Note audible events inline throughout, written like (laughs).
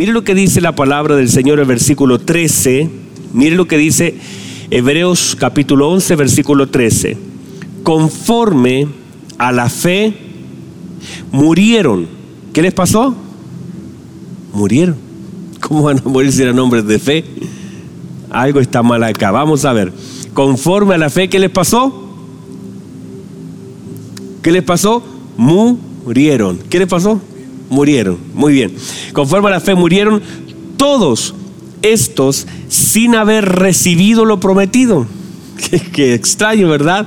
Mire lo que dice la palabra del Señor el versículo 13. Mire lo que dice Hebreos capítulo 11, versículo 13. Conforme a la fe, murieron. ¿Qué les pasó? Murieron. ¿Cómo van a morir si eran hombres de fe? Algo está mal acá. Vamos a ver. Conforme a la fe, ¿qué les pasó? ¿Qué les pasó? Murieron. ¿Qué les pasó? Murieron. Muy bien. Conforme a la fe murieron todos estos sin haber recibido lo prometido. (laughs) Qué, extraño, ¿verdad?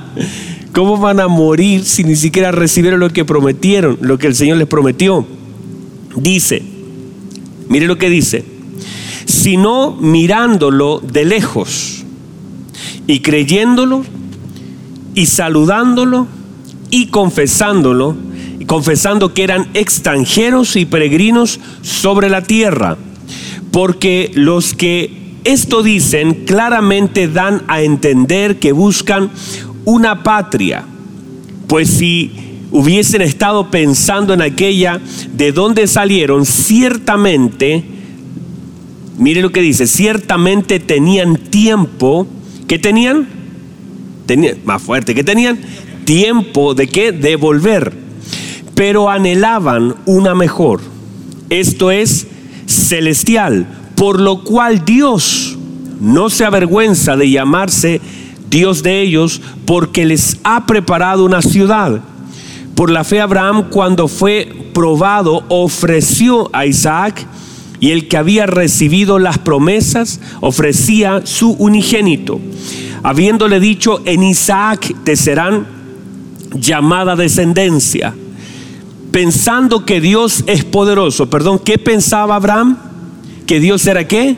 ¿Cómo van a morir si ni siquiera recibieron lo que prometieron, lo que el Señor les prometió? Dice, mire lo que dice, sino mirándolo de lejos y creyéndolo y saludándolo y confesándolo, confesando que eran extranjeros y peregrinos sobre la tierra. Porque los que esto dicen claramente dan a entender que buscan una patria. Pues si hubiesen estado pensando en aquella de donde salieron, ciertamente, mire lo que dice, ciertamente tenían tiempo, ¿qué tenían? Tenían, más fuerte, ¿qué tenían? tiempo de qué? De volver. Pero anhelaban una mejor. Esto es celestial, por lo cual Dios no se avergüenza de llamarse Dios de ellos, porque les ha preparado una ciudad. Por la fe Abraham cuando fue probado ofreció a Isaac y el que había recibido las promesas ofrecía su unigénito, habiéndole dicho, en Isaac te serán llamada descendencia, pensando que Dios es poderoso. Perdón, ¿qué pensaba Abraham? ¿Que Dios era qué?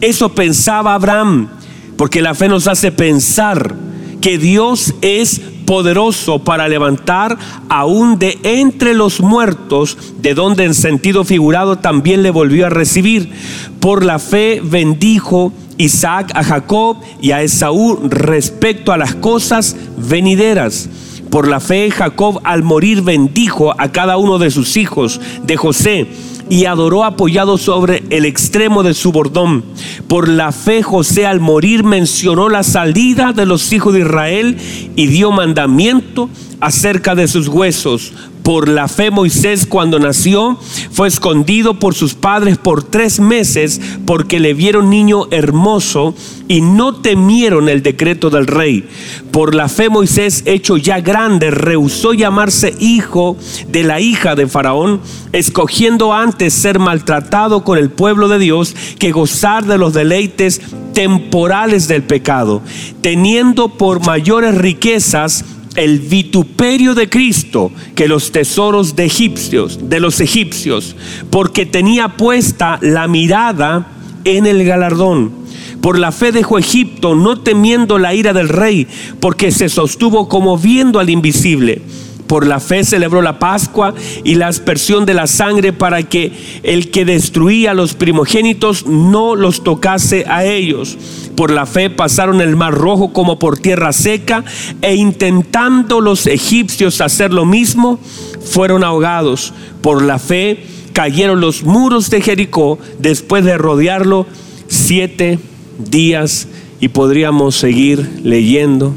Eso pensaba Abraham, porque la fe nos hace pensar que Dios es poderoso para levantar aún de entre los muertos, de donde en sentido figurado también le volvió a recibir. Por la fe bendijo Isaac a Jacob y a Esaú respecto a las cosas venideras por la fe, Jacob al morir bendijo a cada uno de sus hijos de José y adoró apoyado sobre el extremo de su bordón. Por la fe José al morir mencionó la salida de los hijos de Israel y dio mandamiento acerca de sus huesos. Por la fe Moisés cuando nació fue escondido por sus padres por tres meses porque le vieron niño hermoso y no temieron el decreto del rey. Por la fe Moisés hecho ya grande rehusó llamarse hijo de la hija de Faraón, escogiendo antes ser maltratado con el pueblo de Dios que gozar de los deleites temporales del pecado, teniendo por mayores riquezas el vituperio de Cristo que los tesoros de egipcios, de los egipcios, porque tenía puesta la mirada en el galardón. Por la fe dejó Egipto, no temiendo la ira del rey, porque se sostuvo como viendo al invisible. Por la fe celebró la Pascua y la aspersión de la sangre para que el que destruía a los primogénitos no los tocase a ellos por la fe pasaron el mar rojo como por tierra seca e intentando los egipcios hacer lo mismo, fueron ahogados. Por la fe cayeron los muros de Jericó después de rodearlo siete días y podríamos seguir leyendo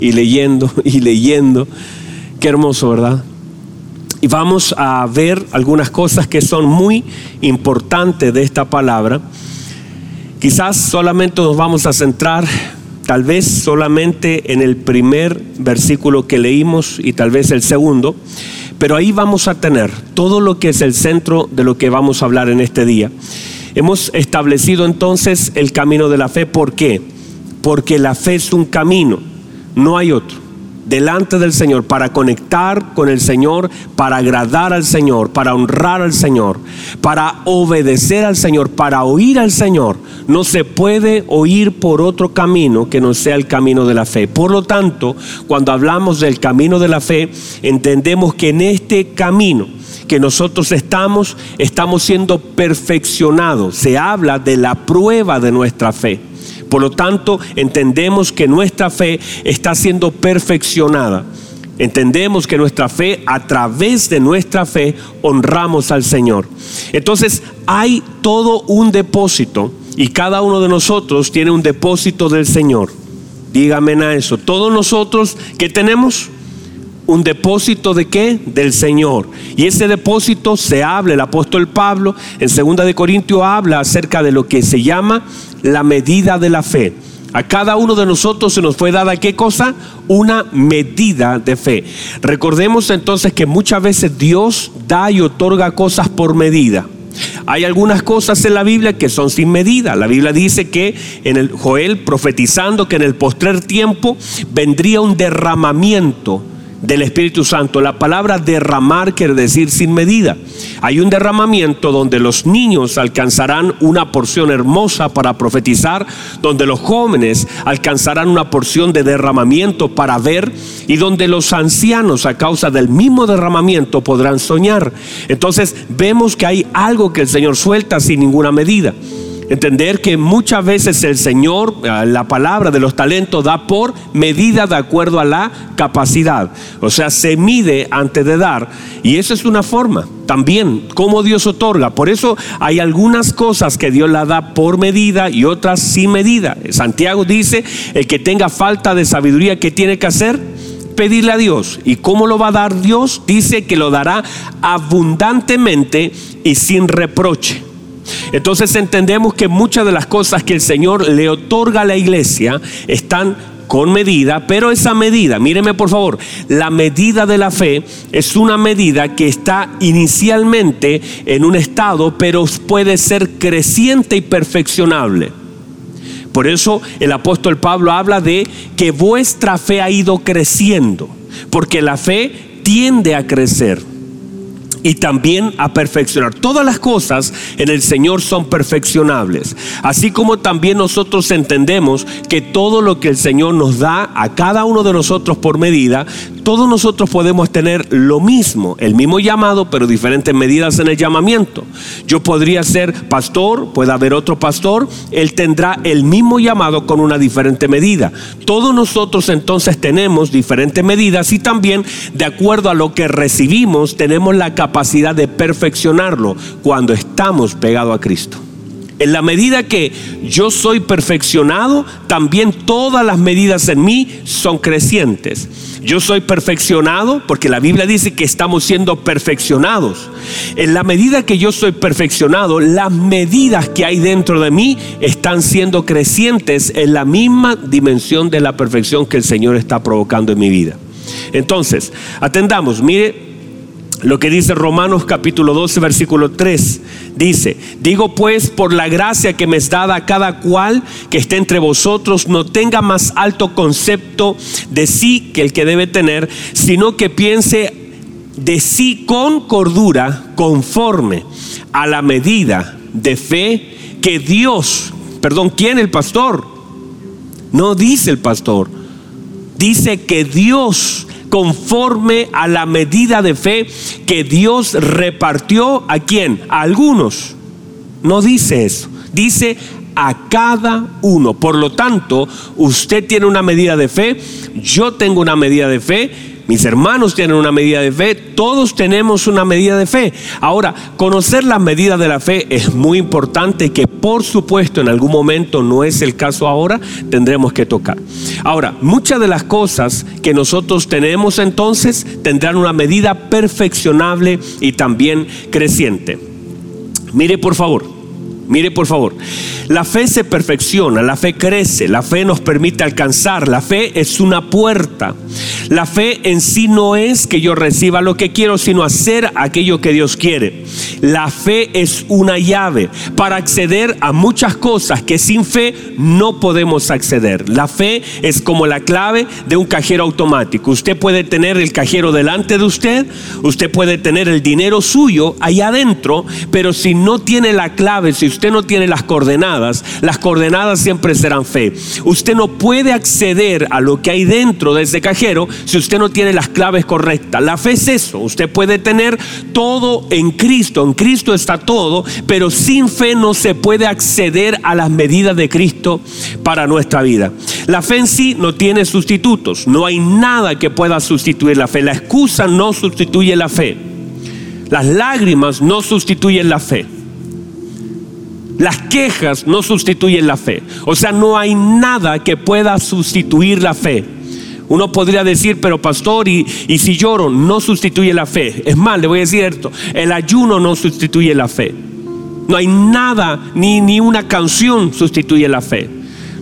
y leyendo y leyendo. Qué hermoso, ¿verdad? Y vamos a ver algunas cosas que son muy importantes de esta palabra. Quizás solamente nos vamos a centrar, tal vez solamente en el primer versículo que leímos y tal vez el segundo, pero ahí vamos a tener todo lo que es el centro de lo que vamos a hablar en este día. Hemos establecido entonces el camino de la fe. ¿Por qué? Porque la fe es un camino, no hay otro delante del Señor, para conectar con el Señor, para agradar al Señor, para honrar al Señor, para obedecer al Señor, para oír al Señor. No se puede oír por otro camino que no sea el camino de la fe. Por lo tanto, cuando hablamos del camino de la fe, entendemos que en este camino, que nosotros estamos, estamos siendo perfeccionados. Se habla de la prueba de nuestra fe. Por lo tanto, entendemos que nuestra fe está siendo perfeccionada. entendemos que nuestra fe, a través de nuestra fe, honramos al Señor. Entonces hay todo un depósito y cada uno de nosotros tiene un depósito del Señor. Dígame a eso. Todos nosotros que tenemos un depósito de qué? Del Señor. Y ese depósito se habla, el apóstol Pablo en 2 de Corintios habla acerca de lo que se llama la medida de la fe. A cada uno de nosotros se nos fue dada qué cosa? Una medida de fe. Recordemos entonces que muchas veces Dios da y otorga cosas por medida. Hay algunas cosas en la Biblia que son sin medida. La Biblia dice que en el Joel profetizando que en el postrer tiempo vendría un derramamiento del Espíritu Santo. La palabra derramar quiere decir sin medida. Hay un derramamiento donde los niños alcanzarán una porción hermosa para profetizar, donde los jóvenes alcanzarán una porción de derramamiento para ver y donde los ancianos a causa del mismo derramamiento podrán soñar. Entonces vemos que hay algo que el Señor suelta sin ninguna medida. Entender que muchas veces el Señor, eh, la palabra de los talentos, da por medida de acuerdo a la capacidad. O sea, se mide antes de dar. Y eso es una forma también, como Dios otorga. Por eso hay algunas cosas que Dios la da por medida y otras sin medida. Santiago dice, el que tenga falta de sabiduría, ¿qué tiene que hacer? Pedirle a Dios. ¿Y cómo lo va a dar Dios? Dice que lo dará abundantemente y sin reproche. Entonces entendemos que muchas de las cosas que el Señor le otorga a la iglesia están con medida, pero esa medida, míreme por favor, la medida de la fe es una medida que está inicialmente en un estado, pero puede ser creciente y perfeccionable. Por eso el apóstol Pablo habla de que vuestra fe ha ido creciendo, porque la fe tiende a crecer y también a perfeccionar. Todas las cosas en el Señor son perfeccionables. Así como también nosotros entendemos que todo lo que el Señor nos da a cada uno de nosotros por medida, todos nosotros podemos tener lo mismo, el mismo llamado, pero diferentes medidas en el llamamiento. Yo podría ser pastor, puede haber otro pastor, él tendrá el mismo llamado con una diferente medida. Todos nosotros entonces tenemos diferentes medidas y también de acuerdo a lo que recibimos tenemos la capacidad de perfeccionarlo cuando estamos pegados a Cristo. En la medida que yo soy perfeccionado, también todas las medidas en mí son crecientes. Yo soy perfeccionado porque la Biblia dice que estamos siendo perfeccionados. En la medida que yo soy perfeccionado, las medidas que hay dentro de mí están siendo crecientes en la misma dimensión de la perfección que el Señor está provocando en mi vida. Entonces, atendamos, mire lo que dice Romanos capítulo 12, versículo 3. Dice, digo pues por la gracia que me es dada cada cual que esté entre vosotros, no tenga más alto concepto de sí que el que debe tener, sino que piense de sí con cordura, conforme a la medida de fe que Dios, perdón, ¿quién el pastor? No dice el pastor, dice que Dios conforme a la medida de fe que Dios repartió a quién? A algunos. No dice eso. Dice a cada uno. Por lo tanto, usted tiene una medida de fe, yo tengo una medida de fe mis hermanos tienen una medida de fe, todos tenemos una medida de fe. Ahora, conocer la medida de la fe es muy importante que por supuesto en algún momento no es el caso ahora, tendremos que tocar. Ahora, muchas de las cosas que nosotros tenemos entonces tendrán una medida perfeccionable y también creciente. Mire por favor, Mire por favor, la fe se perfecciona, la fe crece, la fe nos permite alcanzar, la fe es una puerta. La fe en sí no es que yo reciba lo que quiero, sino hacer aquello que Dios quiere. La fe es una llave para acceder a muchas cosas que sin fe no podemos acceder. La fe es como la clave de un cajero automático. Usted puede tener el cajero delante de usted, usted puede tener el dinero suyo allá adentro, pero si no tiene la clave, si usted no tiene las coordenadas, las coordenadas siempre serán fe. Usted no puede acceder a lo que hay dentro de ese cajero si usted no tiene las claves correctas. La fe es eso. Usted puede tener todo en Cristo. En Cristo está todo, pero sin fe no se puede acceder a las medidas de Cristo para nuestra vida. La fe en sí no tiene sustitutos. No hay nada que pueda sustituir la fe. La excusa no sustituye la fe. Las lágrimas no sustituyen la fe. Las quejas no sustituyen la fe. O sea, no hay nada que pueda sustituir la fe. Uno podría decir, pero pastor, y, y, si lloro, no sustituye la fe. Es más, le voy a decir esto, el ayuno no sustituye la fe. No hay nada, ni, ni una canción sustituye la fe.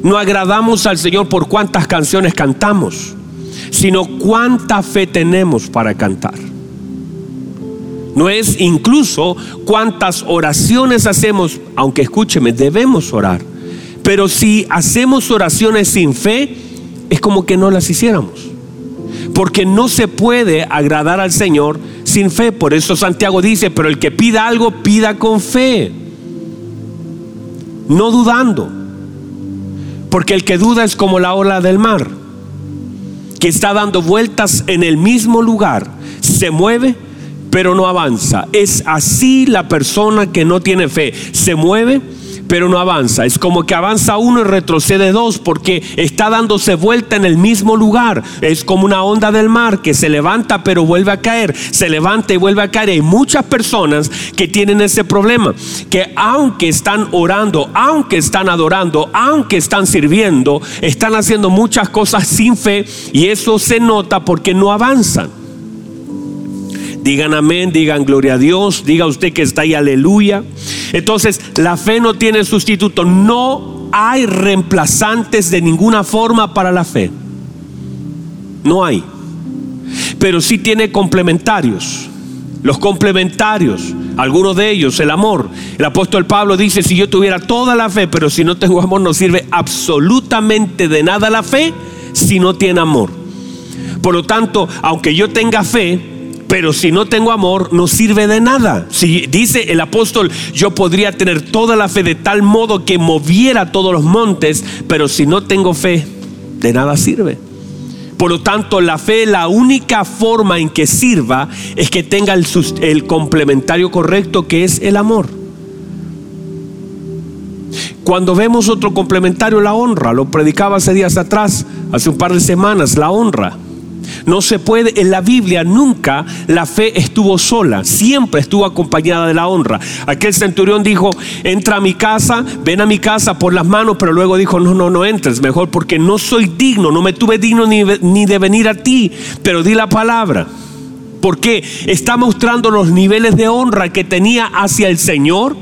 No agradamos al Señor por cuántas canciones cantamos, sino cuánta fe tenemos para cantar. No es incluso cuántas oraciones hacemos, aunque escúcheme, debemos orar. Pero si hacemos oraciones sin fe, es como que no las hiciéramos. Porque no se puede agradar al Señor sin fe. Por eso Santiago dice, pero el que pida algo, pida con fe. No dudando. Porque el que duda es como la ola del mar, que está dando vueltas en el mismo lugar. Se mueve, pero no avanza. Es así la persona que no tiene fe. Se mueve, pero no avanza. Es como que avanza uno y retrocede dos porque está dándose vuelta en el mismo lugar. Es como una onda del mar que se levanta pero vuelve a caer, se levanta y vuelve a caer. Hay muchas personas que tienen ese problema, que aunque están orando, aunque están adorando, aunque están sirviendo, están haciendo muchas cosas sin fe y eso se nota porque no avanzan. Digan amén, digan gloria a Dios, diga usted que está ahí aleluya. Entonces, la fe no tiene sustituto, no hay reemplazantes de ninguna forma para la fe. No hay. Pero sí tiene complementarios. Los complementarios, algunos de ellos, el amor. El apóstol Pablo dice, si yo tuviera toda la fe, pero si no tengo amor, no sirve absolutamente de nada la fe si no tiene amor. Por lo tanto, aunque yo tenga fe, pero si no tengo amor, no sirve de nada. Si dice el apóstol, yo podría tener toda la fe de tal modo que moviera todos los montes, pero si no tengo fe, de nada sirve. Por lo tanto, la fe, la única forma en que sirva es que tenga el, el complementario correcto, que es el amor. Cuando vemos otro complementario, la honra, lo predicaba hace días atrás, hace un par de semanas, la honra. No se puede, en la Biblia nunca la fe estuvo sola, siempre estuvo acompañada de la honra. Aquel centurión dijo, entra a mi casa, ven a mi casa por las manos, pero luego dijo, no, no, no entres, mejor porque no soy digno, no me tuve digno ni, ni de venir a ti, pero di la palabra. Porque está mostrando los niveles de honra que tenía hacia el Señor,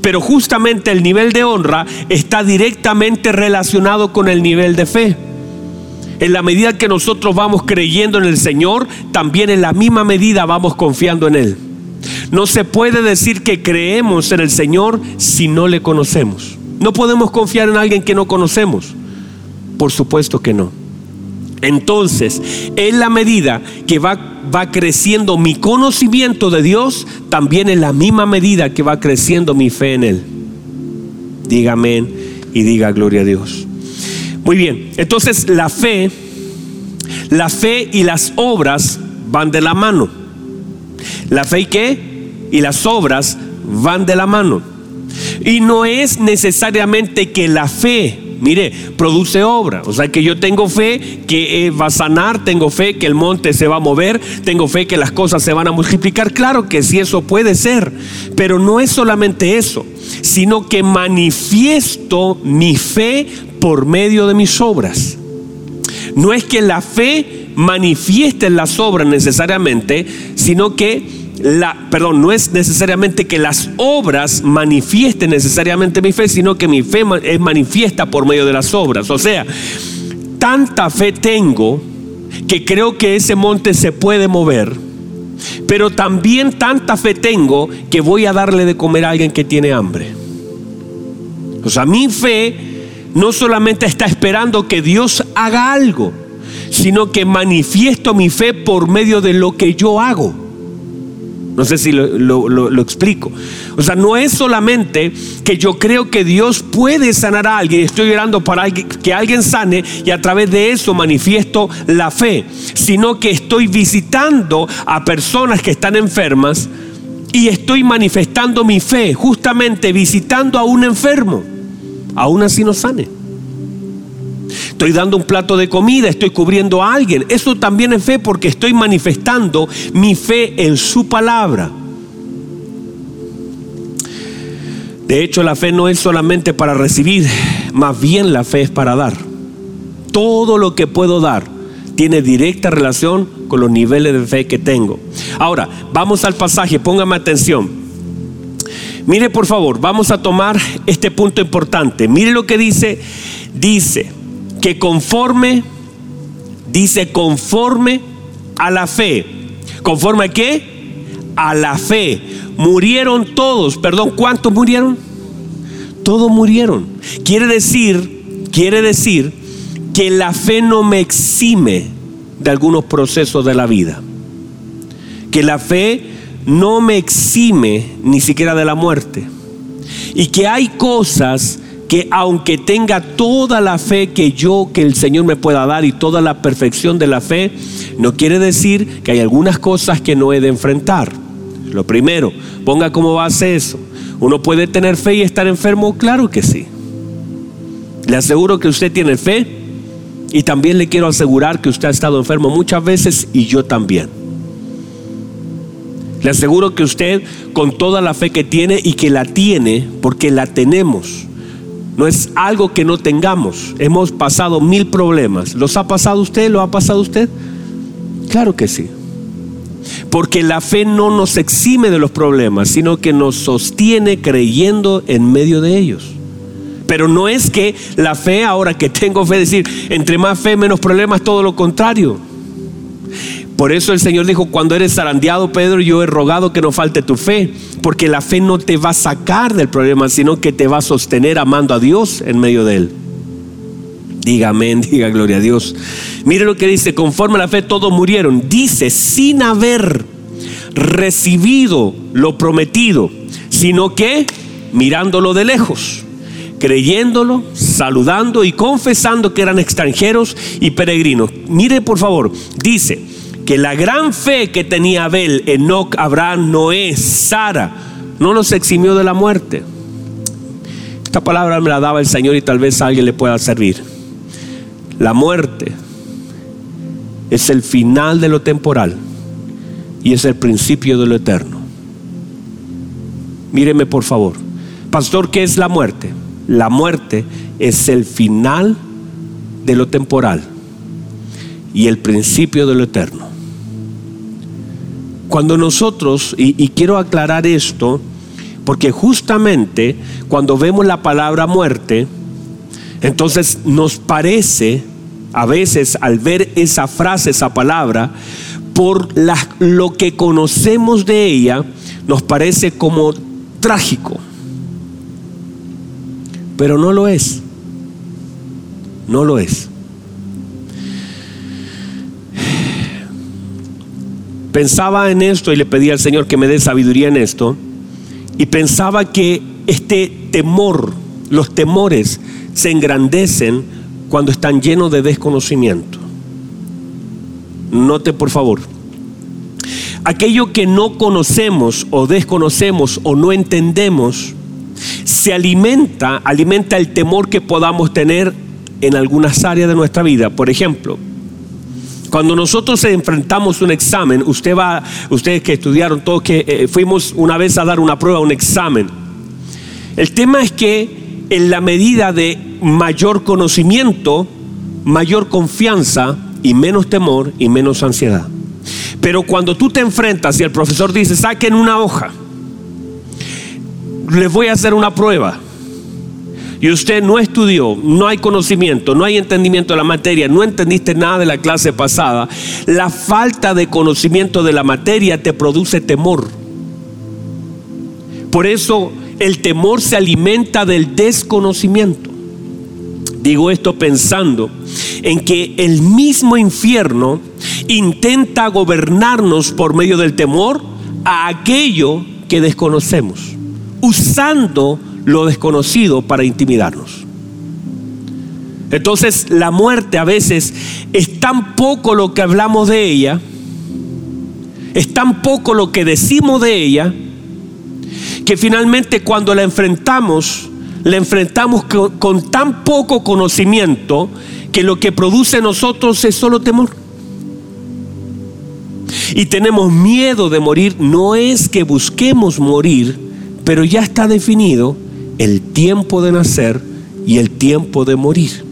pero justamente el nivel de honra está directamente relacionado con el nivel de fe. En la medida que nosotros vamos creyendo en el Señor, también en la misma medida vamos confiando en Él. No se puede decir que creemos en el Señor si no le conocemos. No podemos confiar en alguien que no conocemos. Por supuesto que no. Entonces, en la medida que va, va, creciendo mi conocimiento de Dios, también en la misma medida que va creciendo mi fe en Él. Diga amén y diga gloria a Dios. Muy bien, entonces la fe, la fe y las obras van de la mano. La fe y qué? Y las obras van de la mano. Y no es necesariamente que la fe, mire, produce obra. O sea que yo tengo fe que eh, va a sanar, tengo fe que el monte se va a mover, tengo fe que las cosas se van a multiplicar. Claro que sí, eso puede ser. Pero no es solamente eso, sino que manifiesto mi fe por medio de mis obras. No es que la fe manifieste en las obras necesariamente, sino que la, perdón, no es necesariamente que las obras manifiesten necesariamente mi fe, sino que mi fe es manifiesta por medio de las obras. O sea, tanta fe tengo que creo que ese monte se puede mover, pero también tanta fe tengo que voy a darle de comer a alguien que tiene hambre. O sea, mi fe no solamente está esperando que Dios haga algo, sino que manifiesto mi fe por medio de lo que yo hago. No sé si lo, explico. O sea, no es solamente que yo creo que Dios puede sanar a alguien, estoy orando para que alguien sane y a través de eso manifiesto la fe, sino que estoy visitando a personas que están enfermas y estoy manifestando mi fe, justamente visitando a un enfermo. Aún así no sane. Estoy dando un plato de comida, estoy cubriendo a alguien. Eso también es fe porque estoy manifestando mi fe en su palabra. De hecho, la fe no es solamente para recibir, más bien la fe es para dar. Todo lo que puedo dar tiene directa relación con los niveles de fe que tengo. Ahora, vamos al pasaje, póngame atención. Mire por favor, vamos a tomar este punto importante. Mire lo que dice. Dice, que conforme, dice conforme a la fe. ¿Conforme a qué? A la fe. Murieron todos. Perdón, ¿cuántos murieron? Todos murieron. Quiere decir, quiere decir que la fe no me exime de algunos procesos de la vida. Que la fe no me exime ni siquiera de la muerte. Y que hay cosas que aunque tenga toda la fe que yo, que el Señor me pueda dar y toda la perfección de la fe, no quiere decir que hay algunas cosas que no he de enfrentar. Lo primero, ponga como base eso. ¿Uno puede tener fe y estar enfermo? Claro que sí. Le aseguro que usted tiene fe y también le quiero asegurar que usted ha estado enfermo muchas veces y yo también. Le aseguro que usted con toda la fe que tiene y que la tiene, porque la tenemos, no es algo que no tengamos. Hemos pasado mil problemas. ¿Los ha pasado usted? ¿Lo ha pasado usted? Claro que sí. Porque la fe no nos exime de los problemas, sino que nos sostiene creyendo en medio de ellos. Pero no es que la fe, ahora que tengo fe, decir, entre más fe, menos problemas, todo lo contrario. Por eso el Señor dijo, cuando eres zarandeado, Pedro, yo he rogado que no falte tu fe, porque la fe no te va a sacar del problema, sino que te va a sostener amando a Dios en medio de él. Diga amén, (laughs) diga gloria a Dios. Mire lo que dice, conforme a la fe todos murieron. Dice, sin haber recibido lo prometido, sino que mirándolo de lejos, creyéndolo, saludando y confesando que eran extranjeros y peregrinos. Mire por favor, dice, que la gran fe que tenía Abel, Enoch, Abraham, Noé, Sara, no nos eximió de la muerte. Esta palabra me la daba el Señor y tal vez a alguien le pueda servir. La muerte es el final de lo temporal y es el principio de lo eterno. Míreme por favor. Pastor, ¿qué es la muerte? La muerte es el final de lo temporal y el principio de lo eterno. Cuando nosotros, y, quiero aclarar esto, porque justamente cuando vemos la palabra muerte, entonces nos parece, a veces al ver esa frase, esa palabra, por lo que conocemos de ella, nos parece como trágico. Pero no lo es. No lo es. Pensaba en esto y le pedí al Señor que me dé sabiduría en esto. Y pensaba que este temor, los temores, se engrandecen cuando están llenos de desconocimiento. Note por favor. Aquello que no conocemos o desconocemos o no entendemos, se alimenta, alimenta el temor que podamos tener en algunas áreas de nuestra vida. Por ejemplo, cuando nosotros enfrentamos un examen, usted va, ustedes que estudiaron todos que eh, fuimos una vez a dar una prueba, un examen. El tema es que en la medida de mayor conocimiento, mayor confianza y menos temor y menos ansiedad. Pero cuando tú te enfrentas y el profesor dice, saquen una hoja, les voy a hacer una prueba y usted no estudió, no hay conocimiento, no hay entendimiento de la materia, no entendiste nada de la clase pasada, la falta de conocimiento de la materia te produce temor. Por eso el temor se alimenta del desconocimiento. Digo esto pensando en que el mismo infierno intenta gobernarnos por medio del temor a aquello que desconocemos, usando lo desconocido para intimidarnos. Entonces la muerte a veces es tan poco lo que hablamos de ella, es tan poco lo que decimos de ella, que finalmente cuando la enfrentamos, la enfrentamos con, tan poco conocimiento que lo que produce en nosotros es solo temor. Y tenemos miedo de morir, no es que busquemos morir, pero ya está definido el tiempo de nacer y el tiempo de morir.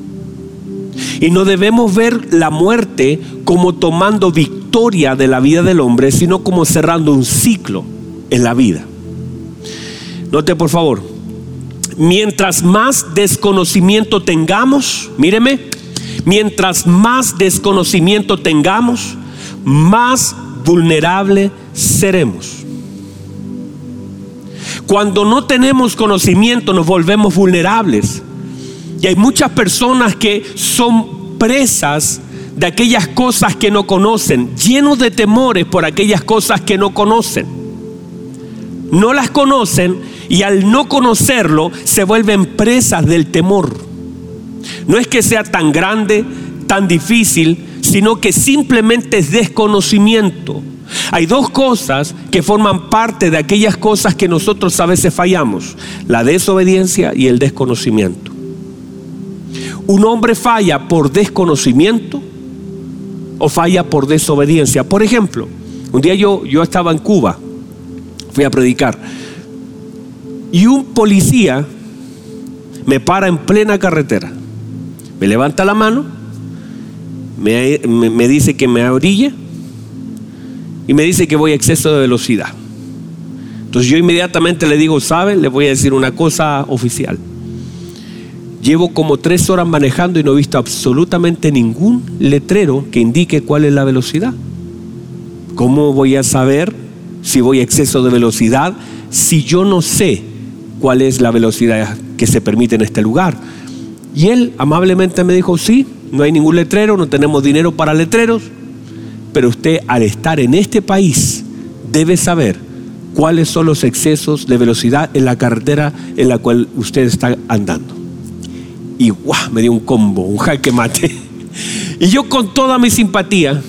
Y no debemos ver la muerte como tomando victoria de la vida del hombre, sino como cerrando un ciclo en la vida. Note por favor, mientras más desconocimiento tengamos, míreme, mientras más desconocimiento tengamos, más vulnerable seremos. Cuando no tenemos conocimiento nos volvemos vulnerables. Y hay muchas personas que son presas de aquellas cosas que no conocen, llenos de temores por aquellas cosas que no conocen. No las conocen y al no conocerlo se vuelven presas del temor. No es que sea tan grande, tan difícil, sino que simplemente es desconocimiento. Hay dos cosas que forman parte de aquellas cosas que nosotros a veces fallamos, la desobediencia y el desconocimiento. Un hombre falla por desconocimiento o falla por desobediencia. Por ejemplo, un día yo, yo estaba en Cuba, fui a predicar, y un policía me para en plena carretera, me levanta la mano, me, dice que me orille y me dice que voy a exceso de velocidad. Entonces yo inmediatamente le digo, ¿sabe? Le voy a decir una cosa oficial. Llevo como tres horas manejando y no he visto absolutamente ningún letrero que indique cuál es la velocidad. ¿Cómo voy a saber si voy a exceso de velocidad si yo no sé cuál es la velocidad que se permite en este lugar? Y él amablemente me dijo, sí, no hay ningún letrero, no tenemos dinero para letreros, pero usted al estar en este país debe saber cuáles son los excesos de velocidad en la carretera en la cual usted está andando. Y ¡guau! me dio un combo, un jaque mate. (laughs) Y yo con toda mi simpatía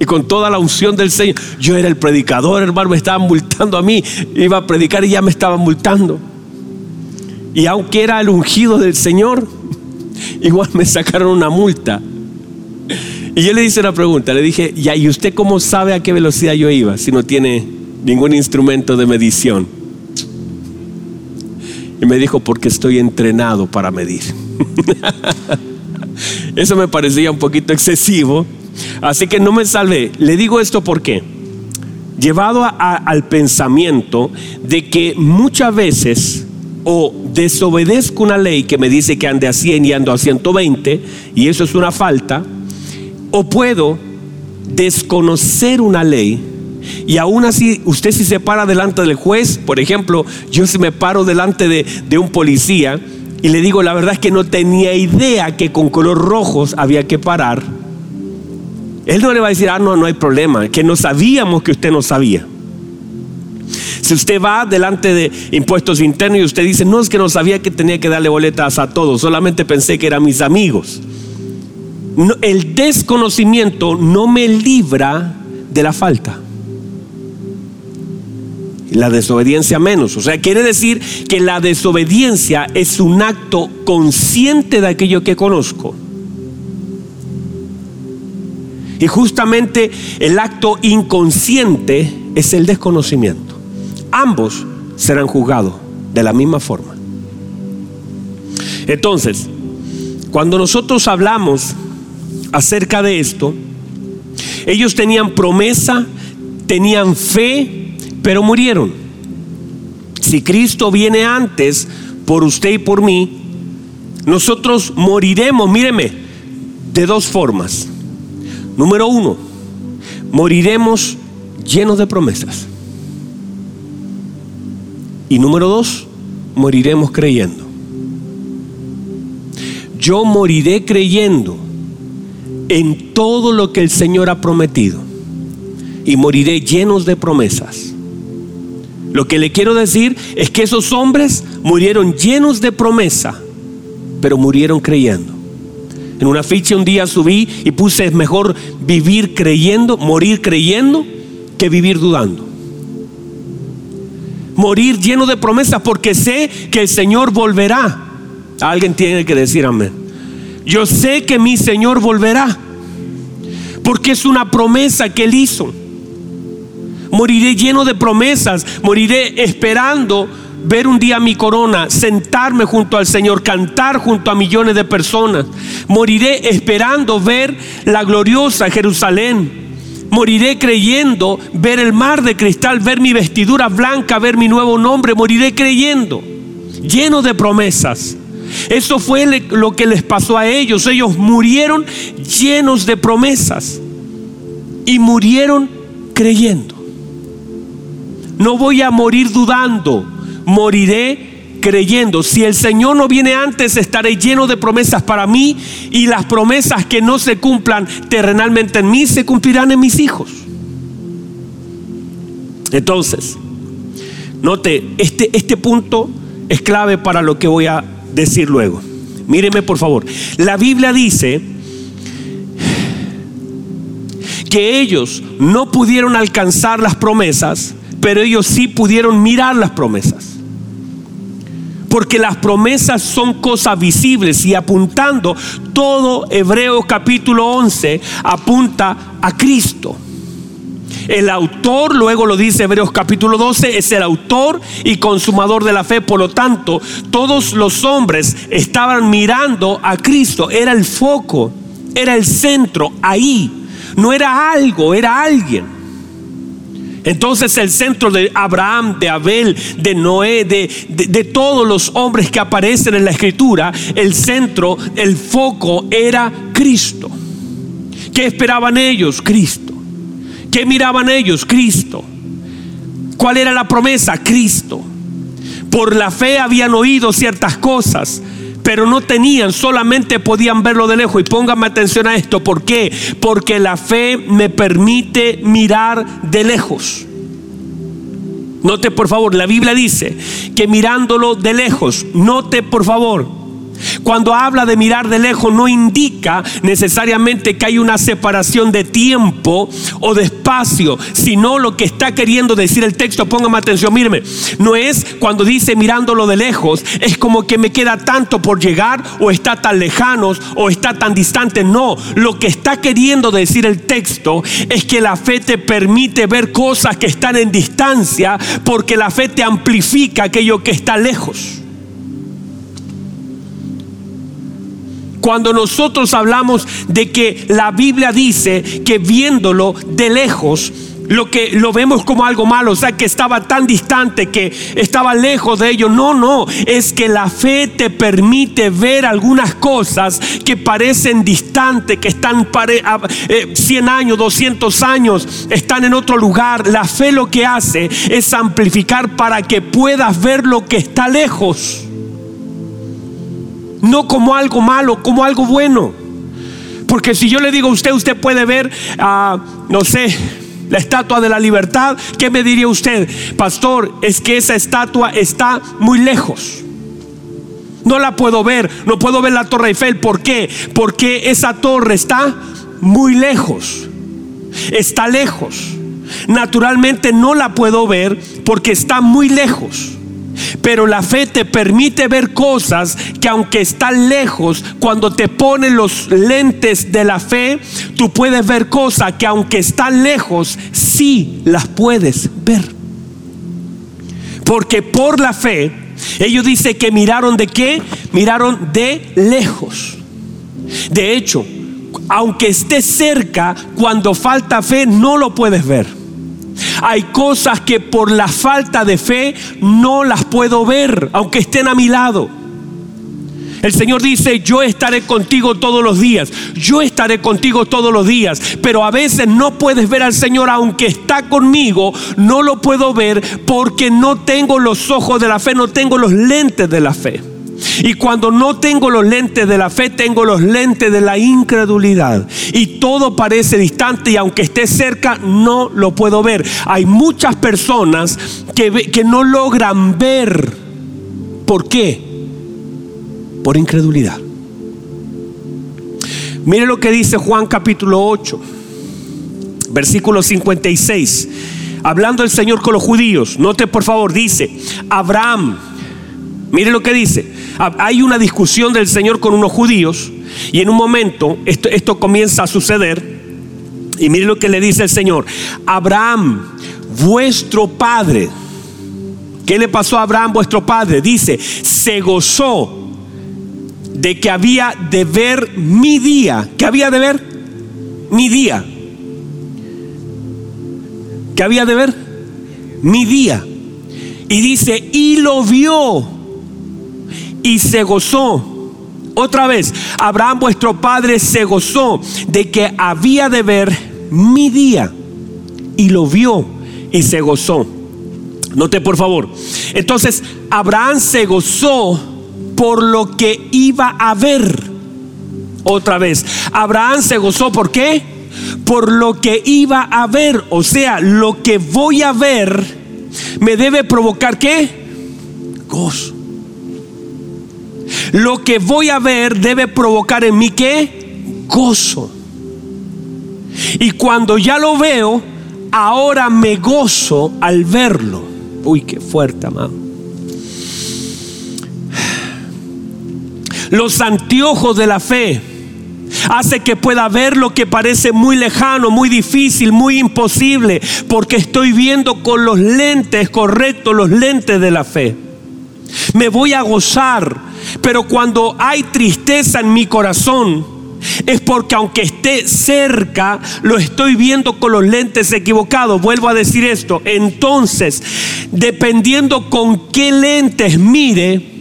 y con toda la unción del Señor, yo era el predicador, hermano, me estaban multando a mí, iba a predicar y ya me estaban multando. Y aunque era el ungido del Señor, (laughs) igual me sacaron una multa. Y yo le hice una pregunta, le dije, ya, ¿y usted cómo sabe a qué velocidad yo iba si no tiene ningún instrumento de medición? Y me dijo, porque estoy entrenado para medir. (laughs) Eso me parecía un poquito excesivo, así que no me salvé. Le digo esto porque, llevado al pensamiento de que muchas veces o desobedezco una ley que me dice que ande a 100 y ando a 120, y eso es una falta, o puedo desconocer una ley y aún así usted si se para delante del juez, por ejemplo, yo si me paro delante de, un policía y le digo la verdad es que no tenía idea que con color rojos había que parar, él no le va a decir, ah, no, no hay problema, que no sabíamos que usted no sabía. Si usted va delante de impuestos internos y usted dice, no es que no sabía que tenía que darle boletas a todos, solamente pensé que eran mis amigos el desconocimiento no me libra de la falta. La desobediencia menos. O sea, quiere decir que la desobediencia es un acto consciente de aquello que conozco. Y justamente el acto inconsciente es el desconocimiento. Ambos serán juzgados de la misma forma. Entonces, cuando nosotros hablamos acerca de esto, ellos tenían promesa, tenían fe, pero murieron. Si Cristo viene antes por usted y por mí, nosotros moriremos, míreme, de dos formas. Número uno, moriremos llenos de promesas. Y número dos, moriremos creyendo. Yo moriré creyendo en todo lo que el Señor ha prometido. y moriré llenos de promesas. Lo que le quiero decir es que esos hombres murieron llenos de promesa, pero murieron creyendo. En una ficha un día subí y puse es mejor vivir creyendo, morir creyendo, que vivir dudando. Morir lleno de promesas porque sé que el Señor volverá. Alguien tiene que decir amén. Yo sé que mi Señor volverá. Porque es una promesa que Él hizo. Moriré lleno de promesas. Moriré esperando ver un día mi corona, sentarme junto al Señor, cantar junto a millones de personas. Moriré esperando ver la gloriosa Jerusalén. Moriré creyendo ver el mar de cristal, ver mi vestidura blanca, ver mi nuevo nombre. Moriré creyendo, lleno de promesas. Eso fue lo que les pasó a ellos. Ellos murieron llenos de promesas y murieron creyendo. No voy a morir dudando, moriré creyendo. Si el Señor no viene antes, estaré lleno de promesas para mí y las promesas que no se cumplan terrenalmente en mí se cumplirán en mis hijos. Entonces, note, este, este punto es clave para lo que voy a decir luego. Míreme por favor. La Biblia dice que ellos no pudieron alcanzar las promesas, pero ellos sí pudieron mirar las promesas. Porque las promesas son cosas visibles y apuntando, todo Hebreo capítulo 11 apunta a Cristo. El autor, luego lo dice Hebreos capítulo 12, es el autor y consumador de la fe. Por lo tanto, todos los hombres estaban mirando a Cristo. Era el foco, era el centro, ahí. No era algo, era alguien. Entonces el centro de Abraham, de Abel, de Noé, de, de, todos los hombres que aparecen en la escritura, el centro, el foco era Cristo. ¿Qué esperaban ellos? Cristo. ¿Qué miraban ellos? Cristo. ¿Cuál era la promesa? Cristo. Por la fe habían oído ciertas cosas, pero no tenían, solamente podían verlo de lejos. Y pónganme atención a esto, ¿por qué? Porque la fe me permite mirar de lejos. Note por favor, la Biblia dice que mirándolo de lejos, note por favor, cuando habla de mirar de lejos no indica necesariamente que hay una separación de tiempo o de espacio, sino lo que está queriendo decir el texto, póngame atención, míreme, no es cuando dice mirándolo de lejos, es como que me queda tanto por llegar o está tan lejanos o está tan distante, no, lo que está queriendo decir el texto es que la fe te permite ver cosas que están en distancia porque la fe te amplifica aquello que está lejos. Cuando nosotros hablamos de que la Biblia dice que viéndolo de lejos, lo que lo vemos como algo malo, o sea, que estaba tan distante, que estaba lejos de ellos. No, no, es que la fe te permite ver algunas cosas que parecen distantes, que están 100 eh, años, 200 años, están en otro lugar. La fe lo que hace es amplificar para que puedas ver lo que está lejos no como algo malo, como algo bueno. Porque si yo le digo a usted, usted puede ver, ah, no sé, la estatua de la libertad, ¿qué me diría usted? Pastor, es que esa estatua está muy lejos. No la puedo ver, no puedo ver la Torre Eiffel. ¿Por qué? Porque esa torre está muy lejos. Está lejos. Naturalmente no la puedo ver porque está muy lejos. Pero la fe te permite ver cosas que aunque están lejos, cuando te ponen los lentes de la fe, tú puedes ver cosas que aunque están lejos, sí las puedes ver. Porque por la fe, ellos dicen que miraron de qué? Miraron de lejos. De hecho, aunque esté cerca, cuando falta fe, no lo puedes ver. Hay cosas que por la falta de fe no las puedo ver, aunque estén a mi lado. El Señor dice, yo estaré contigo todos los días, yo estaré contigo todos los días, pero a veces no puedes ver al Señor aunque está conmigo, no lo puedo ver porque no tengo los ojos de la fe, no tengo los lentes de la fe. Y cuando no tengo los lentes de la fe, tengo los lentes de la incredulidad. Y todo parece distante y aunque esté cerca, no lo puedo ver. Hay muchas personas que, que no logran ver. ¿Por qué? Por incredulidad. Mire lo que dice Juan capítulo 8, versículo 56. Hablando el Señor con los judíos, note por favor, dice, Abraham, mire lo que dice, hay una discusión del Señor con unos judíos y en un momento esto, esto comienza a suceder y mire lo que le dice el Señor, Abraham, vuestro padre, ¿qué le pasó a Abraham, vuestro padre? Dice, se gozó de que había de ver mi día. ¿Qué había de ver? Mi día. ¿Qué había de ver? Mi día. Y dice, y lo vio y se gozó. Otra vez, Abraham vuestro padre se gozó de que había de ver mi día. Y lo vio y se gozó. Note por favor. Entonces, Abraham se gozó por lo que iba a ver. Otra vez, Abraham se gozó por qué? Por lo que iba a ver. O sea, lo que voy a ver me debe provocar qué? Gozo. Lo que voy a ver debe provocar en mí qué? Gozo. Y cuando ya lo veo, ahora me gozo al verlo. Uy, qué fuerte, amado. los anteojos de la fe. Hace que pueda ver lo que parece muy lejano, muy difícil, muy imposible, porque estoy viendo con los lentes correctos, los lentes de la fe. Me voy a gozar, pero cuando hay tristeza en mi corazón, es porque aunque esté cerca, lo estoy viendo con los lentes equivocados. Vuelvo a decir esto. Entonces, dependiendo con qué lentes mire,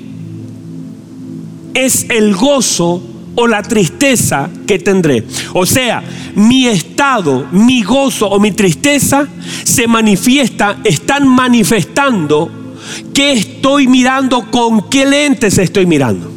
es el gozo o la tristeza que tendré. O sea, mi estado, mi gozo o mi tristeza se manifiesta, están manifestando que estoy mirando, con qué lentes estoy mirando.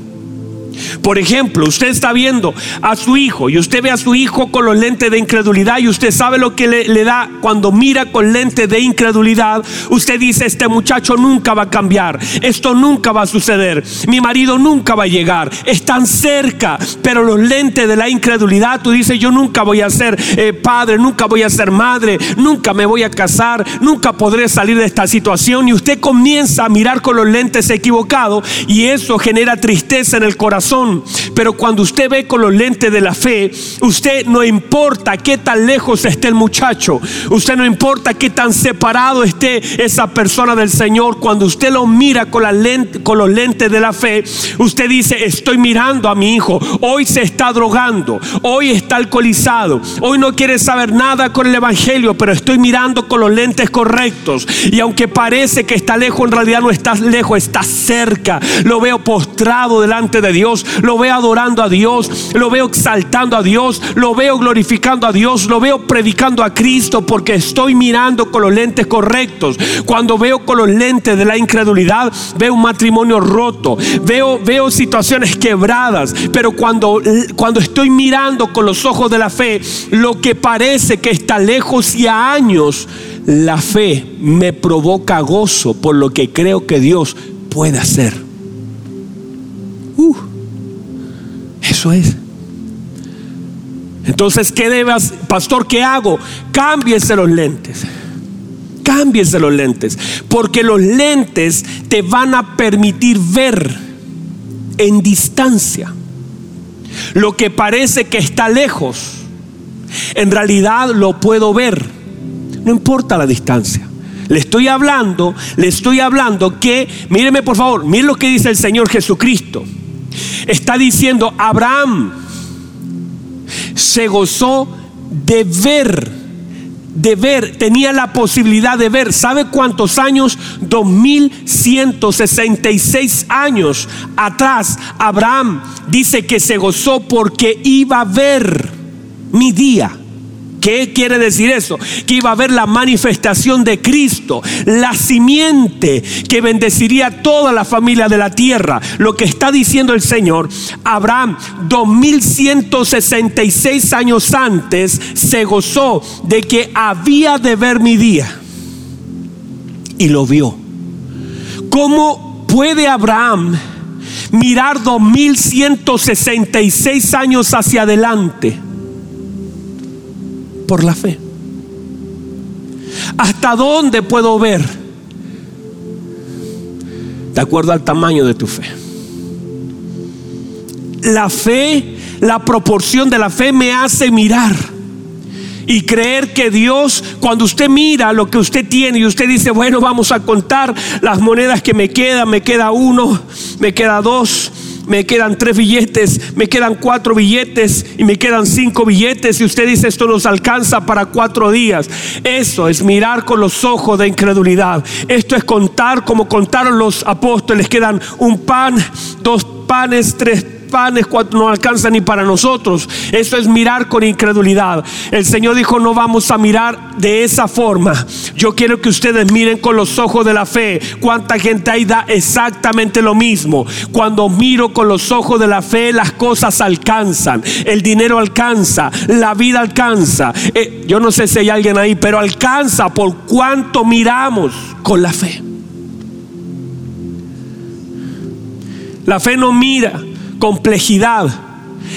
Por ejemplo, usted está viendo a su hijo y usted ve a su hijo con los lentes de incredulidad y usted sabe lo que le, da cuando mira con lentes de incredulidad. Usted dice, este muchacho nunca va a cambiar, esto nunca va a suceder, mi marido nunca va a llegar, están cerca, pero los lentes de la incredulidad, tú dices, yo nunca voy a ser eh, padre, nunca voy a ser madre, nunca me voy a casar, nunca podré salir de esta situación y usted comienza a mirar con los lentes equivocados y eso genera tristeza en el corazón pero cuando usted ve con los lentes de la fe, usted no importa qué tan lejos esté el muchacho, usted no importa qué tan separado esté esa persona del Señor, cuando usted lo mira con, la lente, con los lentes de la fe, usted dice, estoy mirando a mi hijo, hoy se está drogando, hoy está alcoholizado, hoy no quiere saber nada con el Evangelio, pero estoy mirando con los lentes correctos. Y aunque parece que está lejos, en realidad no está lejos, está cerca. Lo veo postrado delante de Dios lo veo adorando a Dios, lo veo exaltando a Dios, lo veo glorificando a Dios, lo veo predicando a Cristo porque estoy mirando con los lentes correctos. Cuando veo con los lentes de la incredulidad, veo un matrimonio roto, veo, veo situaciones quebradas, pero cuando, cuando estoy mirando con los ojos de la fe, lo que parece que está lejos y a años, la fe me provoca gozo por lo que creo que Dios puede hacer. Uh. Eso es. Entonces, ¿qué debas, pastor? ¿Qué hago? Cámbiese los lentes. Cámbiese los lentes. Porque los lentes te van a permitir ver en distancia lo que parece que está lejos. En realidad lo puedo ver. No importa la distancia. Le estoy hablando, le estoy hablando que, míreme por favor, mire lo que dice el Señor Jesucristo. Está diciendo, Abraham se gozó de ver, de ver, tenía la posibilidad de ver. ¿Sabe cuántos años? 2166 años atrás, Abraham dice que se gozó porque iba a ver mi día. ¿Qué quiere decir eso? Que iba a haber la manifestación de Cristo, la simiente que bendeciría a toda la familia de la tierra. Lo que está diciendo el Señor, Abraham 2166 años antes se gozó de que había de ver mi día. Y lo vio. ¿Cómo puede Abraham mirar 2166 años hacia adelante? Por la fe. ¿Hasta dónde puedo ver? De acuerdo al tamaño de tu fe. La fe, la proporción de la fe me hace mirar y creer que Dios, cuando usted mira lo que usted tiene y usted dice, bueno, vamos a contar las monedas que me quedan, me queda uno, me queda dos, me quedan tres billetes, me quedan cuatro billetes y me quedan cinco billetes y usted dice esto nos alcanza para cuatro días. Eso es mirar con los ojos de incredulidad. Esto es contar como contaron los apóstoles. Quedan un pan, dos panes, tres panes no alcanza ni para nosotros. Eso es mirar con incredulidad. El Señor dijo, no vamos a mirar de esa forma. Yo quiero que ustedes miren con los ojos de la fe. ¿Cuánta gente ahí da exactamente lo mismo? Cuando miro con los ojos de la fe, las cosas alcanzan. El dinero alcanza, la vida alcanza. Eh, yo no sé si hay alguien ahí, pero alcanza por cuánto miramos con la fe. La fe no mira complejidad.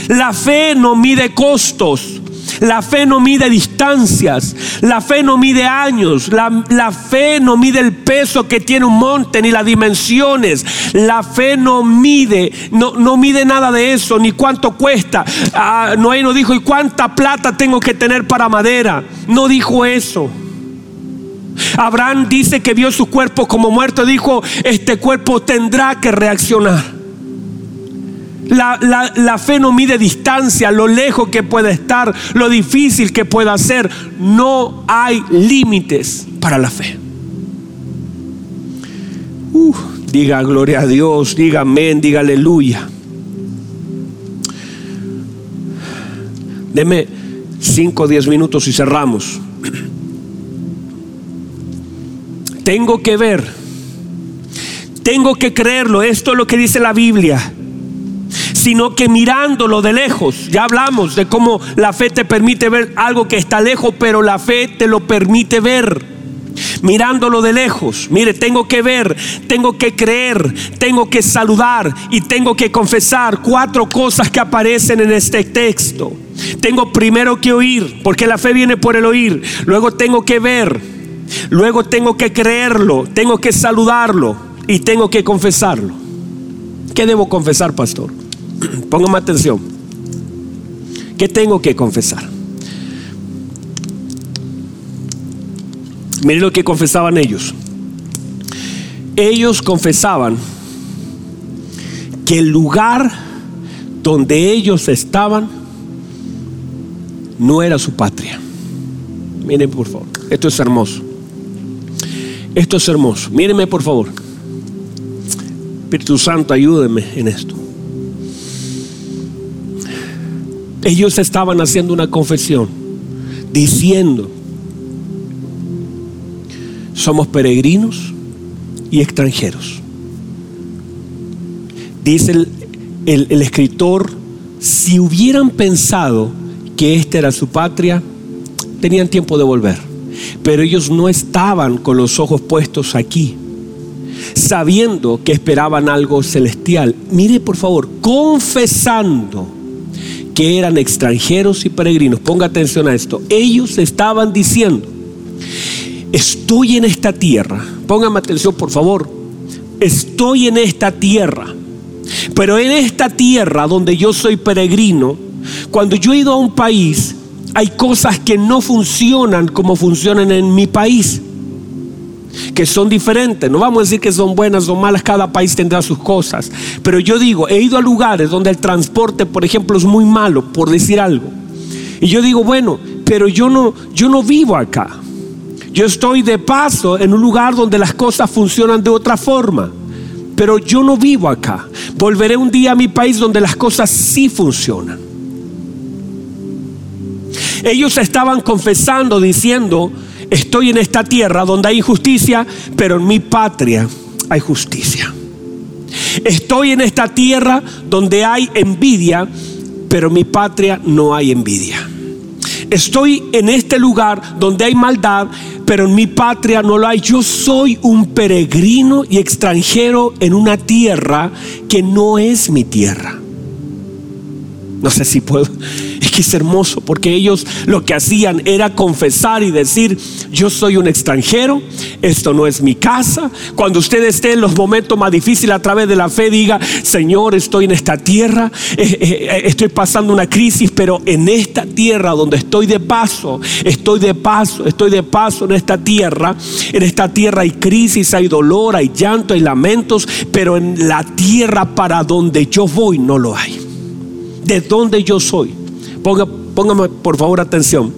La fe no mide costos. La fe no mide distancias. La fe no mide años. La, fe no mide el peso que tiene un monte ni las dimensiones. La fe no mide, no, no mide nada de eso, ni cuánto cuesta. Ah, Noé no dijo, ¿y cuánta plata tengo que tener para madera? No dijo eso. Abraham dice que vio su cuerpo como muerto. Dijo, este cuerpo tendrá que reaccionar. La, fe no mide distancia, lo lejos que puede estar, lo difícil que pueda ser. No hay límites para la fe. diga gloria a Dios, diga amén, diga aleluya. Deme 5 o 10 minutos y cerramos. Tengo que ver, tengo que creerlo. Esto es lo que dice la Biblia sino que mirándolo de lejos. Ya hablamos de cómo la fe te permite ver algo que está lejos, pero la fe te lo permite ver. Mirándolo de lejos, mire, tengo que ver, tengo que creer, tengo que saludar y tengo que confesar cuatro cosas que aparecen en este texto. Tengo primero que oír, porque la fe viene por el oír. Luego tengo que ver, luego tengo que creerlo, tengo que saludarlo y tengo que confesarlo. ¿Qué debo confesar, pastor? (clears throat) Póngame atención. ¿Qué tengo que confesar? Miren lo que confesaban ellos. Ellos confesaban que el lugar donde ellos estaban no era su patria. Miren por favor, esto es hermoso. Esto es hermoso. Mírenme por favor. Espíritu Santo, ayúdeme en esto. Ellos estaban haciendo una confesión, diciendo, somos peregrinos y extranjeros. Dice el, el, escritor, si hubieran pensado que esta era su patria, tenían tiempo de volver. Pero ellos no estaban con los ojos puestos aquí, sabiendo que esperaban algo celestial. Mire por favor, confesando que eran extranjeros y peregrinos. Ponga atención a esto. Ellos estaban diciendo, estoy en esta tierra. Póngame atención, por favor. Estoy en esta tierra. Pero en esta tierra donde yo soy peregrino, cuando yo he ido a un país, hay cosas que no funcionan como funcionan en mi país que son diferentes. No vamos a decir que son buenas o malas, cada país tendrá sus cosas. Pero yo digo, he ido a lugares donde el transporte, por ejemplo, es muy malo, por decir algo. Y yo digo, bueno, pero yo no, yo no vivo acá. Yo estoy de paso en un lugar donde las cosas funcionan de otra forma. Pero yo no vivo acá. Volveré un día a mi país donde las cosas sí funcionan. Ellos estaban confesando, diciendo, estoy en esta tierra donde hay justicia, pero en mi patria hay justicia. Estoy en esta tierra donde hay envidia, pero en mi patria no hay envidia. Estoy en este lugar donde hay maldad, pero en mi patria no lo hay. Yo soy un peregrino y extranjero en una tierra que no es mi tierra. No sé si puedo. Que es hermoso porque ellos lo que hacían era confesar y decir, yo soy un extranjero, esto no es mi casa. Cuando usted esté en los momentos más difíciles a través de la fe, diga, Señor, estoy en esta tierra, eh, eh, eh, estoy pasando una crisis, pero en esta tierra donde estoy de paso, estoy de paso, estoy de paso en esta tierra. En esta tierra hay crisis, hay dolor, hay llanto, hay lamentos, pero en la tierra para donde yo voy no lo hay de dónde yo soy. Ponga, póngame por favor atención.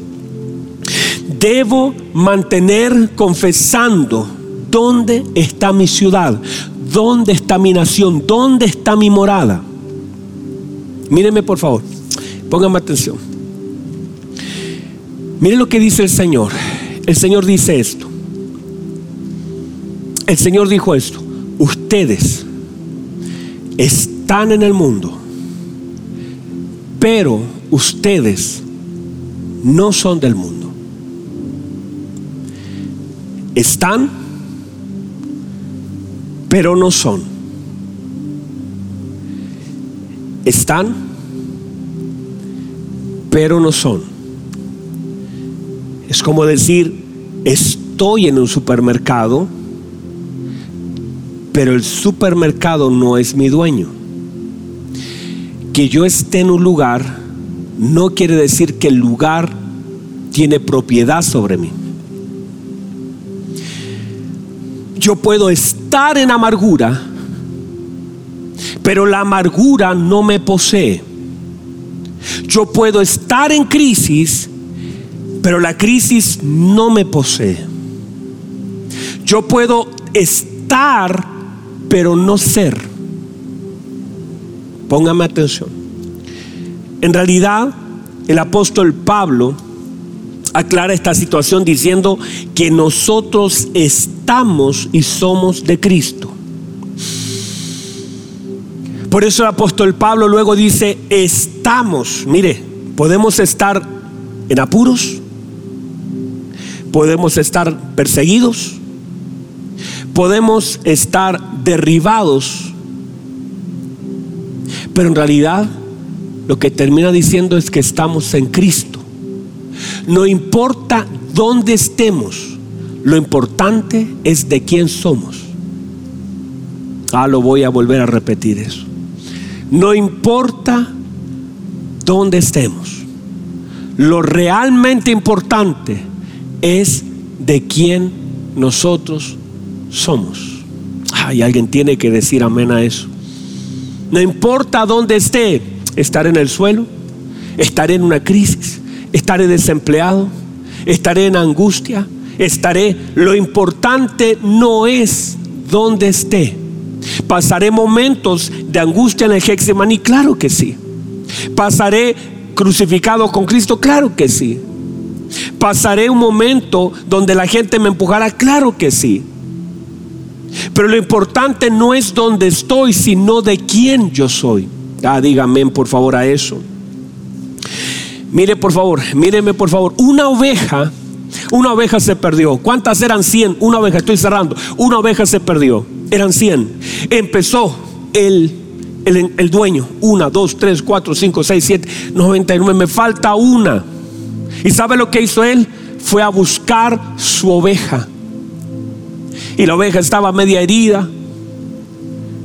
Debo mantener confesando dónde está mi ciudad, dónde está mi nación, dónde está mi morada. Míreme por favor, póngame atención. Miren lo que dice el Señor. El Señor dice esto. El Señor dijo esto. Ustedes están en el mundo pero ustedes no son del mundo. Están, pero no son. Están, pero no son. Es como decir, estoy en un supermercado, pero el supermercado no es mi dueño que yo esté en un lugar no quiere decir que el lugar tiene propiedad sobre mí. Yo puedo estar en amargura, pero la amargura no me posee. Yo puedo estar en crisis, pero la crisis no me posee. Yo puedo estar, pero no ser. Póngame atención. En realidad, el apóstol Pablo aclara esta situación diciendo que nosotros estamos y somos de Cristo. Por eso el apóstol Pablo luego dice, estamos, mire, podemos estar en apuros, podemos estar perseguidos, podemos estar derribados pero en realidad lo que termina diciendo es que estamos en Cristo. No importa dónde estemos, lo importante es de quién somos. Ah, lo voy a volver a repetir eso. No importa dónde estemos, lo realmente importante es de quién nosotros somos. Ay, alguien tiene que decir amén a eso. No importa dónde esté, estaré en el suelo, estaré en una crisis, estaré desempleado, estaré en angustia, estaré. Lo importante no es dónde esté. Pasaré momentos de angustia en el Hexemaní, claro que sí. Pasaré crucificado con Cristo, claro que sí. Pasaré un momento donde la gente me empujará, claro que sí. Pero lo importante no es dónde estoy, sino de quién yo soy. Ah, dígame por favor a eso. Mire por favor, míreme por favor. Una oveja, una oveja se perdió. ¿Cuántas eran 100? Una oveja, estoy cerrando. Una oveja se perdió. Eran 100. Empezó el, el, el dueño. Una, dos, tres, cuatro, cinco, seis, siete, noventa y nueve. Me falta una. ¿Y sabe lo que hizo él? Fue a buscar su oveja. Y la oveja estaba media herida,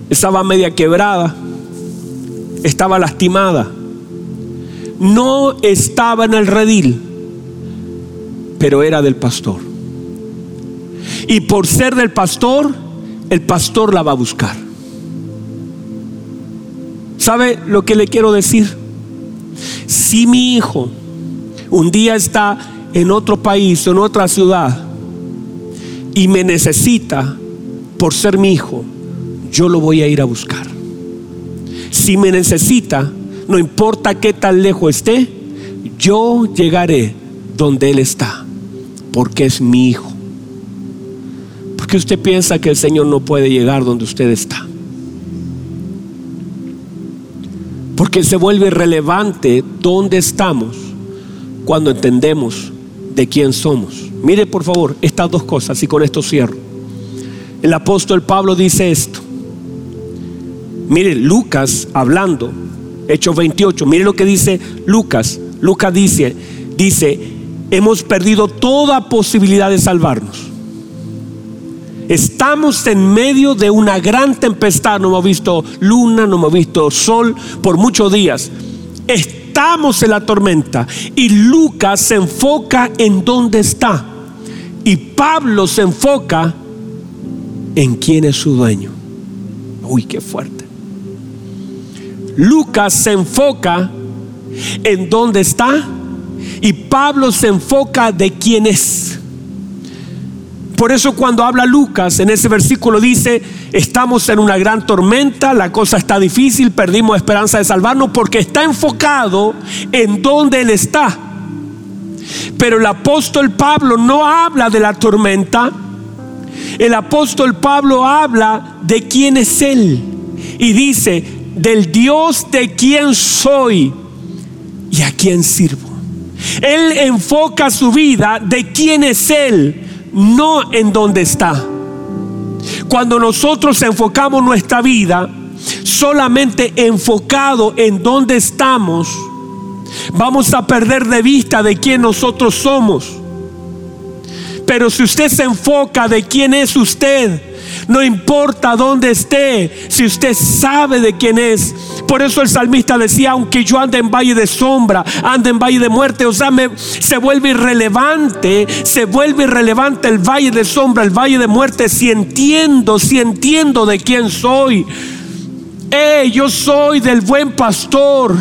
estaba media quebrada, estaba lastimada. No estaba en el redil, pero era del pastor. Y por ser del pastor, el pastor la va a buscar. ¿Sabe lo que le quiero decir? Si mi hijo un día está en otro país en otra ciudad, y me necesita por ser mi hijo, yo lo voy a ir a buscar. Si me necesita, no importa qué tan lejos esté, yo llegaré donde Él está, porque es mi hijo. Porque usted piensa que el Señor no puede llegar donde usted está. Porque se vuelve relevante donde estamos cuando entendemos de quién somos. Mire por favor estas dos cosas y con esto cierro. El apóstol Pablo dice esto. Mire, Lucas hablando, Hechos 28, mire lo que dice Lucas. Lucas dice, dice, hemos perdido toda posibilidad de salvarnos. Estamos en medio de una gran tempestad, no hemos visto luna, no hemos visto sol por muchos días. Estamos en la tormenta y Lucas se enfoca en dónde está. Y Pablo se enfoca en quién es su dueño. Uy, qué fuerte. Lucas se enfoca en dónde está y Pablo se enfoca de quién es. Por eso cuando habla Lucas en ese versículo dice, estamos en una gran tormenta, la cosa está difícil, perdimos esperanza de salvarnos porque está enfocado en donde Él está. Pero el apóstol Pablo no habla de la tormenta, el apóstol Pablo habla de quién es Él y dice, del Dios de quién soy y a quién sirvo. Él enfoca su vida de quién es Él no en dónde está. Cuando nosotros enfocamos nuestra vida solamente enfocado en dónde estamos, vamos a perder de vista de quién nosotros somos. Pero si usted se enfoca de quién es usted, no importa dónde esté, si usted sabe de quién es. Por eso el salmista decía, aunque yo ande en valle de sombra, ande en valle de muerte, o sea, se vuelve irrelevante, se vuelve irrelevante el valle de sombra, el valle de muerte, si entiendo, si entiendo de quién soy. Eh, yo soy del buen pastor.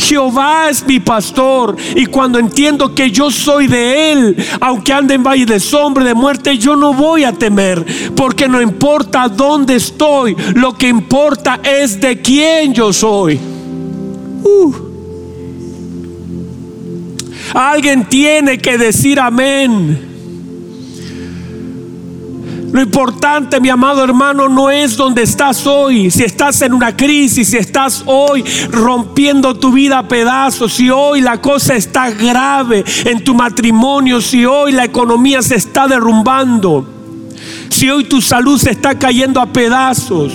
Jehová es mi pastor y cuando entiendo que yo soy de Él, aunque ande en valle de sombra, de muerte, yo no voy a temer, porque no importa dónde estoy, lo que importa es de quién yo soy. Uh. Alguien tiene que decir amén. Lo importante, mi amado hermano, no es donde estás hoy. Si estás en una crisis, si estás hoy rompiendo tu vida a pedazos, si hoy la cosa está grave en tu matrimonio, si hoy la economía se está derrumbando, si hoy tu salud se está cayendo a pedazos.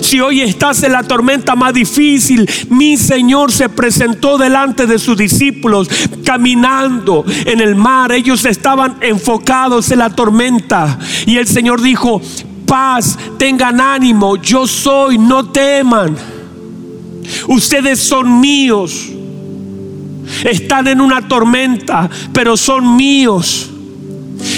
Si hoy estás en la tormenta más difícil, mi Señor se presentó delante de sus discípulos caminando en el mar. Ellos estaban enfocados en la tormenta. Y el Señor dijo, paz, tengan ánimo, yo soy, no teman. Ustedes son míos. Están en una tormenta, pero son míos.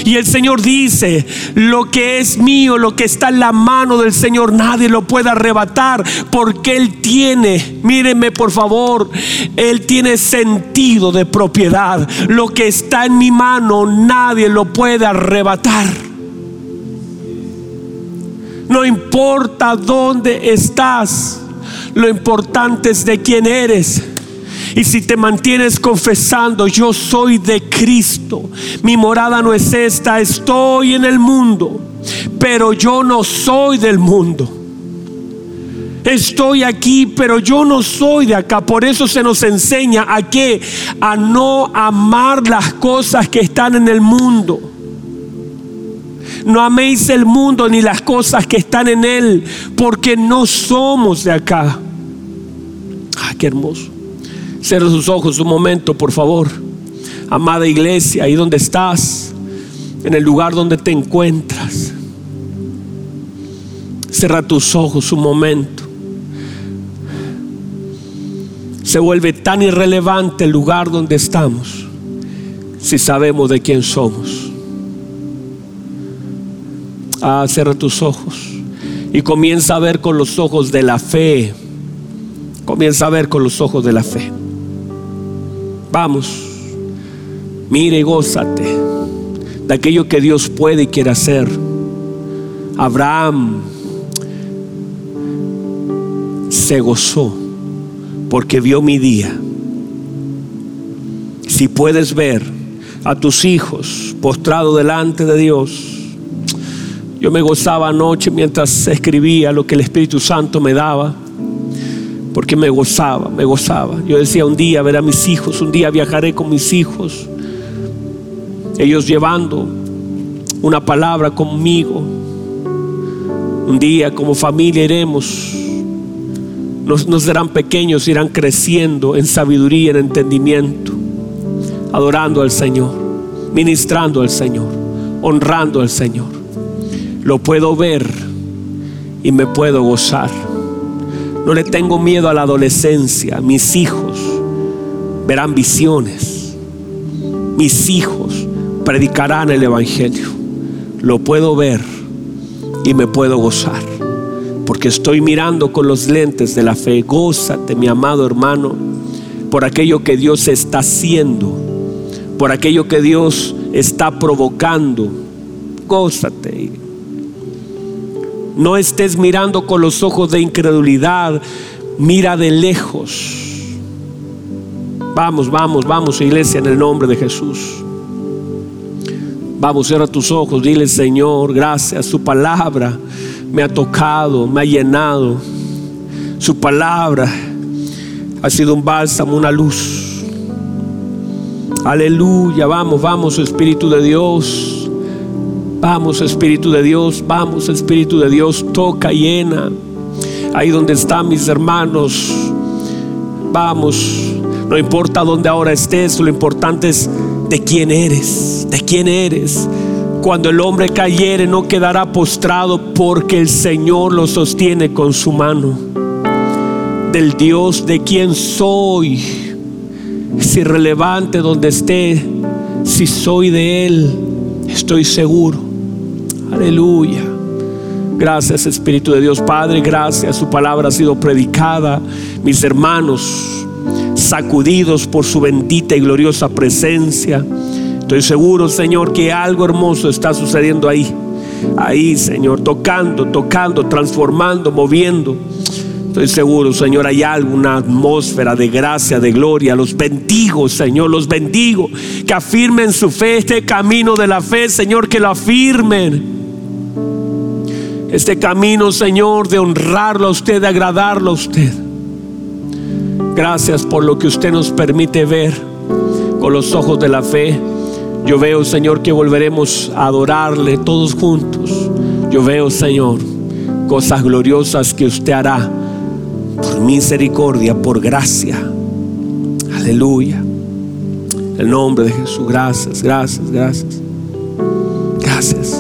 Y el Señor dice, lo que es mío, lo que está en la mano del Señor, nadie lo puede arrebatar porque Él tiene, mírenme por favor, Él tiene sentido de propiedad. Lo que está en mi mano, nadie lo puede arrebatar. No importa dónde estás, lo importante es de quién eres. Y si te mantienes confesando, yo soy de Cristo, mi morada no es esta, estoy en el mundo, pero yo no soy del mundo. Estoy aquí, pero yo no soy de acá. Por eso se nos enseña a qué? A no amar las cosas que están en el mundo. No améis el mundo ni las cosas que están en él, porque no somos de acá. Ah, qué hermoso. Cierra sus ojos un momento, por favor. Amada iglesia, ahí donde estás, en el lugar donde te encuentras. Cierra tus ojos un momento. Se vuelve tan irrelevante el lugar donde estamos si sabemos de quién somos. Ah, cierra tus ojos y comienza a ver con los ojos de la fe. Comienza a ver con los ojos de la fe. Vamos, mire y gózate de aquello que Dios puede y quiere hacer. Abraham se gozó porque vio mi día. Si puedes ver a tus hijos postrados delante de Dios, yo me gozaba anoche mientras escribía lo que el Espíritu Santo me daba, porque me gozaba, me gozaba. Yo decía, un día ver a mis hijos, un día viajaré con mis hijos, ellos llevando una palabra conmigo. Un día como familia iremos, nos, nos serán pequeños, irán creciendo en sabiduría, en entendimiento, adorando al Señor, ministrando al Señor, honrando al Señor. Lo puedo ver y me puedo gozar. No le tengo miedo a la adolescencia. Mis hijos verán visiones. Mis hijos predicarán el Evangelio. Lo puedo ver y me puedo gozar. Porque estoy mirando con los lentes de la fe. Gózate, mi amado hermano, por aquello que Dios está haciendo. Por aquello que Dios está provocando. Gózate. No estés mirando con los ojos de incredulidad. Mira de lejos. Vamos, vamos, vamos, iglesia, en el nombre de Jesús. Vamos, cierra tus ojos, dile Señor, gracias. Su palabra me ha tocado, me ha llenado. Su palabra ha sido un bálsamo, una luz. Aleluya, vamos, vamos, Espíritu de Dios. Vamos, Espíritu de Dios, vamos, Espíritu de Dios, toca, llena. Ahí donde están mis hermanos. Vamos, no importa dónde ahora estés, lo importante es de quién eres, de quién eres. Cuando el hombre cayere no quedará postrado porque el Señor lo sostiene con su mano. Del Dios de quien soy. Es irrelevante donde esté. Si soy de Él, estoy seguro. Aleluya. Gracias Espíritu de Dios Padre, gracias. Su palabra ha sido predicada. Mis hermanos, sacudidos por su bendita y gloriosa presencia. Estoy seguro, Señor, que algo hermoso está sucediendo ahí. Ahí, Señor, tocando, tocando, transformando, moviendo. Estoy seguro, Señor, hay alguna atmósfera de gracia, de gloria. Los bendigo, Señor, los bendigo. Que afirmen su fe, este camino de la fe, Señor, que lo afirmen. Este camino, Señor, de honrarlo a usted, de agradarlo a usted. Gracias por lo que usted nos permite ver con los ojos de la fe. Yo veo, Señor, que volveremos a adorarle todos juntos. Yo veo, Señor, cosas gloriosas que usted hará por misericordia, por gracia. Aleluya. El nombre de Jesús. Gracias, gracias, gracias. Gracias.